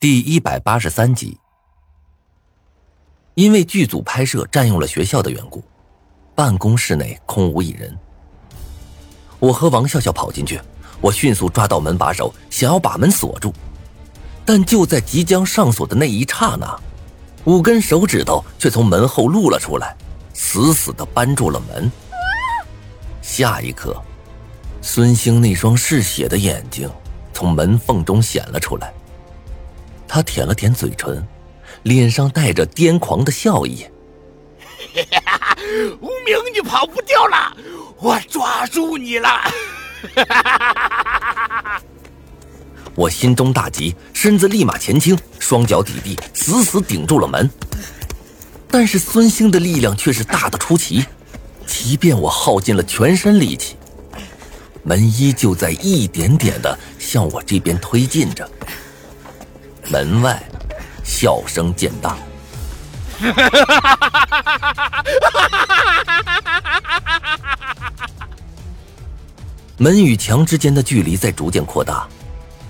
第一百八十三集，因为剧组拍摄占用了学校的缘故，办公室内空无一人。我和王笑笑跑进去，我迅速抓到门把手，想要把门锁住，但就在即将上锁的那一刹那，五根手指头却从门后露了出来，死死的扳住了门。下一刻，孙兴那双嗜血的眼睛从门缝中显了出来。他舔了舔嘴唇，脸上带着癫狂的笑意。无名，你跑不掉了，我抓住你了！我心中大急，身子立马前倾，双脚抵地，死死顶住了门。但是孙兴的力量却是大的出奇，即便我耗尽了全身力气，门依旧在一点点的向我这边推进着。门外，笑声渐大。门与墙之间的距离在逐渐扩大。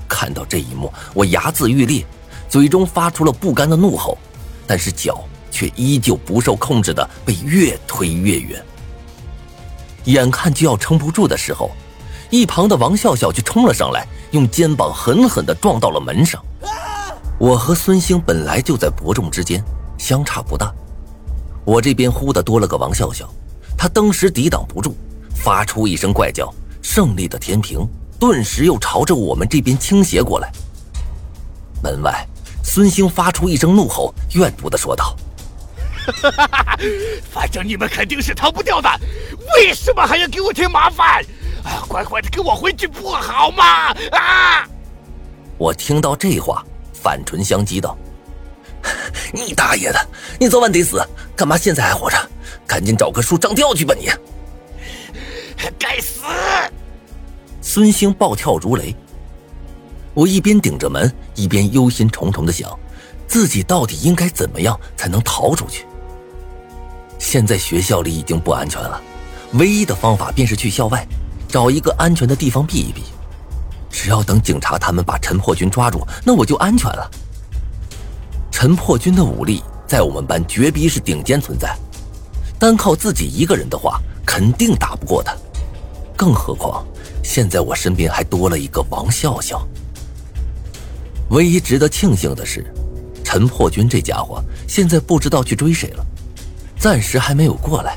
看到这一幕，我牙眦欲裂，嘴中发出了不甘的怒吼，但是脚却依旧不受控制的被越推越远。眼看就要撑不住的时候，一旁的王笑笑却冲了上来，用肩膀狠狠的撞到了门上。我和孙兴本来就在伯仲之间，相差不大。我这边忽的多了个王笑笑，他当时抵挡不住，发出一声怪叫，胜利的天平顿时又朝着我们这边倾斜过来。门外，孙兴发出一声怒吼，怨毒的说道：“反正你们肯定是逃不掉的，为什么还要给我添麻烦？啊，乖乖的跟我回去不好吗？啊！”我听到这话。反唇相讥道：“你大爷的！你早晚得死，干嘛现在还活着？赶紧找棵树上吊去吧！你，该死！”孙兴暴跳如雷。我一边顶着门，一边忧心忡忡的想，自己到底应该怎么样才能逃出去？现在学校里已经不安全了，唯一的方法便是去校外，找一个安全的地方避一避。只要等警察他们把陈破军抓住，那我就安全了。陈破军的武力在我们班绝逼是顶尖存在，单靠自己一个人的话，肯定打不过他。更何况现在我身边还多了一个王笑笑。唯一值得庆幸的是，陈破军这家伙现在不知道去追谁了，暂时还没有过来，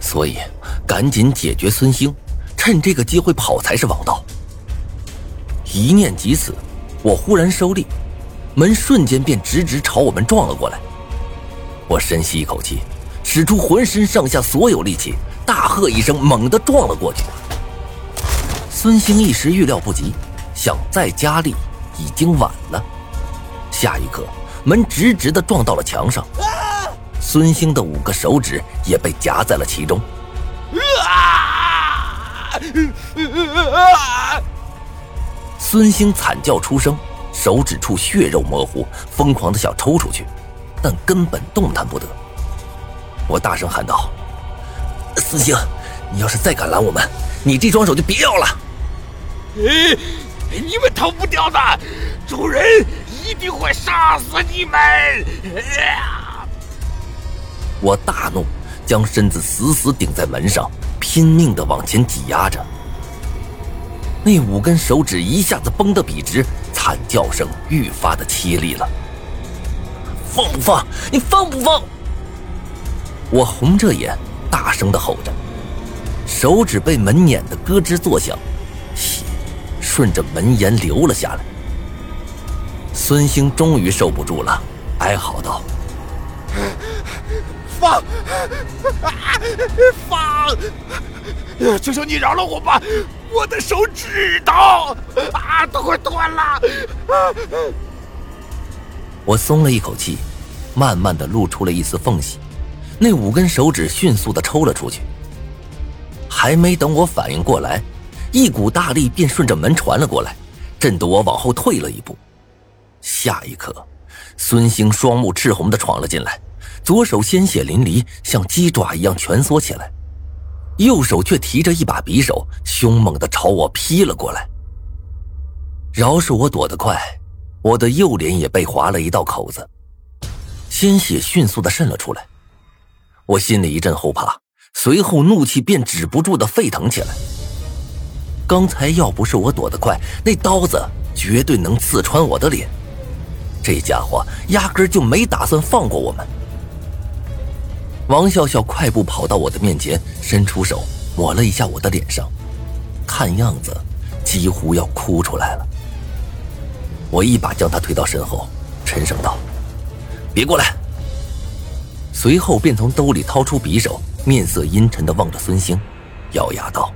所以赶紧解决孙兴，趁这个机会跑才是王道。一念即此，我忽然收力，门瞬间便直直朝我们撞了过来。我深吸一口气，使出浑身上下所有力气，大喝一声，猛地撞了过去。孙兴一时预料不及，想再加力已经晚了。下一刻，门直直的撞到了墙上，孙兴的五个手指也被夹在了其中。孙兴惨叫出声，手指处血肉模糊，疯狂的想抽出去，但根本动弹不得。我大声喊道：“孙兴，你要是再敢拦我们，你这双手就别要了！”哎你们逃不掉的，主人一定会杀死你们！我大怒，将身子死死顶在门上，拼命的往前挤压着。那五根手指一下子绷得笔直，惨叫声愈发的凄厉了。放不放？你放不放？我红着眼，大声的吼着，手指被门碾得咯吱作响，血顺着门沿流了下来。孙兴终于受不住了，哀嚎道：“放！放！求求你饶了我吧！”我的手指头啊，都快断了！我松了一口气，慢慢的露出了一丝缝隙，那五根手指迅速的抽了出去。还没等我反应过来，一股大力便顺着门传了过来，震得我往后退了一步。下一刻，孙兴双目赤红的闯了进来，左手鲜血淋漓，像鸡爪一样蜷缩起来。右手却提着一把匕首，凶猛的朝我劈了过来。饶是我躲得快，我的右脸也被划了一道口子，鲜血迅速的渗了出来。我心里一阵后怕，随后怒气便止不住的沸腾起来。刚才要不是我躲得快，那刀子绝对能刺穿我的脸。这家伙压根就没打算放过我们。王笑笑快步跑到我的面前，伸出手抹了一下我的脸上，看样子几乎要哭出来了。我一把将他推到身后，沉声道：“别过来。”随后便从兜里掏出匕首，面色阴沉的望着孙兴，咬牙道：“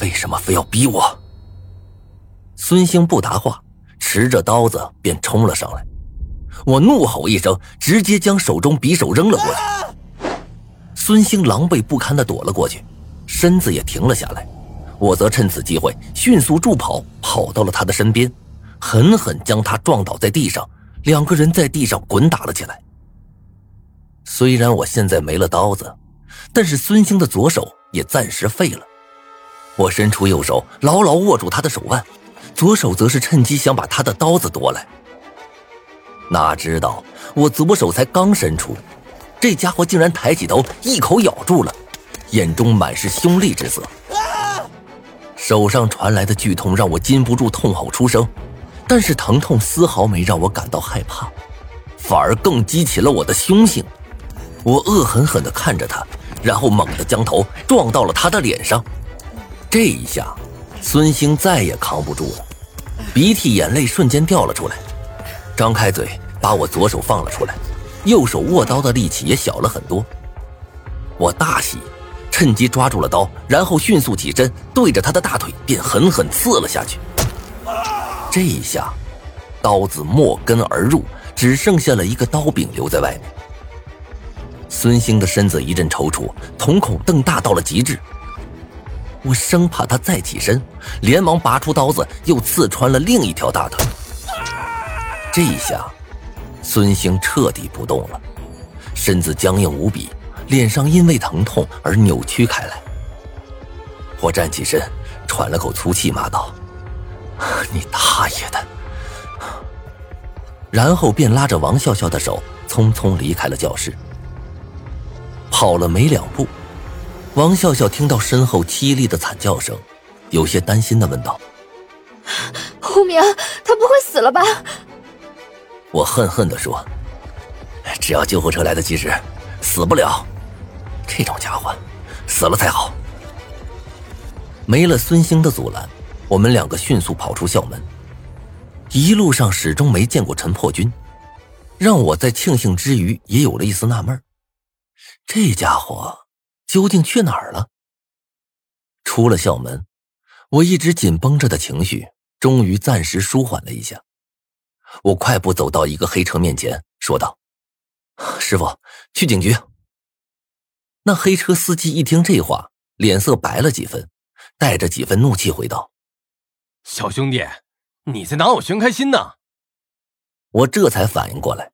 为什么非要逼我？”孙兴不答话，持着刀子便冲了上来。我怒吼一声，直接将手中匕首扔了过来。孙兴狼狈不堪的躲了过去，身子也停了下来。我则趁此机会迅速助跑，跑到了他的身边。狠狠将他撞倒在地上，两个人在地上滚打了起来。虽然我现在没了刀子，但是孙兴的左手也暂时废了。我伸出右手，牢牢握住他的手腕，左手则是趁机想把他的刀子夺来。哪知道我左手才刚伸出，这家伙竟然抬起头，一口咬住了，眼中满是凶厉之色。手上传来的剧痛让我禁不住痛吼出声。但是疼痛丝毫没让我感到害怕，反而更激起了我的凶性。我恶狠狠地看着他，然后猛地将头撞到了他的脸上。这一下，孙兴再也扛不住了，鼻涕眼泪瞬间掉了出来，张开嘴把我左手放了出来，右手握刀的力气也小了很多。我大喜，趁机抓住了刀，然后迅速起身，对着他的大腿便狠狠刺了下去。这一下，刀子没根而入，只剩下了一个刀柄留在外面。孙兴的身子一阵抽搐，瞳孔瞪大到了极致。我生怕他再起身，连忙拔出刀子，又刺穿了另一条大腿。这一下，孙兴彻底不动了，身子僵硬无比，脸上因为疼痛而扭曲开来。我站起身，喘了口粗气，骂道。你大爷的！然后便拉着王笑笑的手，匆匆离开了教室。跑了没两步，王笑笑听到身后凄厉的惨叫声，有些担心的问道：“无名，他不会死了吧？”我恨恨的说：“只要救护车来得及时，死不了。这种家伙，死了才好。”没了孙兴的阻拦。我们两个迅速跑出校门，一路上始终没见过陈破军，让我在庆幸之余也有了一丝纳闷这家伙究竟去哪儿了？出了校门，我一直紧绷着的情绪终于暂时舒缓了一下。我快步走到一个黑车面前，说道：“师傅，去警局。”那黑车司机一听这话，脸色白了几分，带着几分怒气回道。小兄弟，你在拿我寻开心呢！我这才反应过来，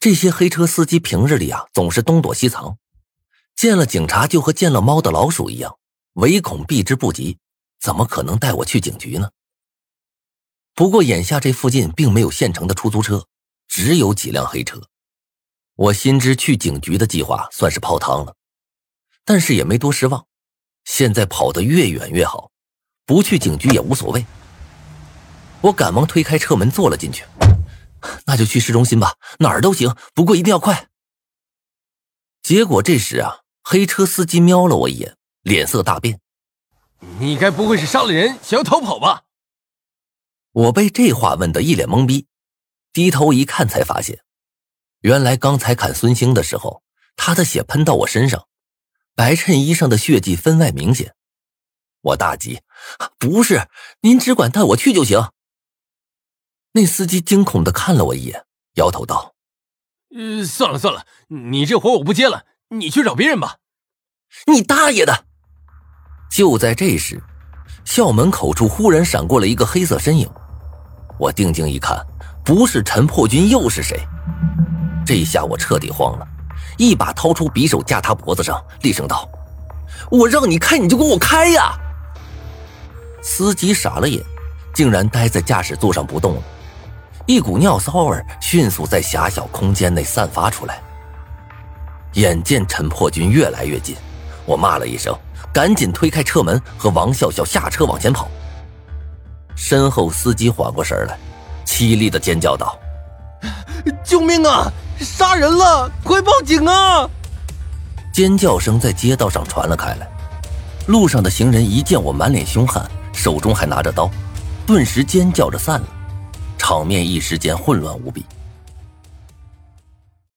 这些黑车司机平日里啊总是东躲西藏，见了警察就和见了猫的老鼠一样，唯恐避之不及，怎么可能带我去警局呢？不过眼下这附近并没有现成的出租车，只有几辆黑车，我心知去警局的计划算是泡汤了，但是也没多失望，现在跑得越远越好。不去警局也无所谓。我赶忙推开车门坐了进去，那就去市中心吧，哪儿都行，不过一定要快。结果这时啊，黑车司机瞄了我一眼，脸色大变：“你该不会是杀了人想要逃跑吧？”我被这话问得一脸懵逼，低头一看才发现，原来刚才砍孙兴的时候，他的血喷到我身上，白衬衣上的血迹分外明显。我大急，不是，您只管带我去就行。那司机惊恐的看了我一眼，摇头道：“呃，算了算了，你这活我不接了，你去找别人吧。”你大爷的！就在这时，校门口处忽然闪过了一个黑色身影。我定睛一看，不是陈破军又是谁？这下我彻底慌了，一把掏出匕首架他脖子上，厉声道：“我让你开，你就给我开呀！”司机傻了眼，竟然呆在驾驶座上不动了。一股尿骚味迅速在狭小空间内散发出来。眼见陈破军越来越近，我骂了一声，赶紧推开车门，和王笑笑下车往前跑。身后司机缓过神来，凄厉的尖叫道：“救命啊！杀人了！快报警啊！”尖叫声在街道上传了开来，路上的行人一见我满脸凶悍，手中还拿着刀，顿时尖叫着散了，场面一时间混乱无比。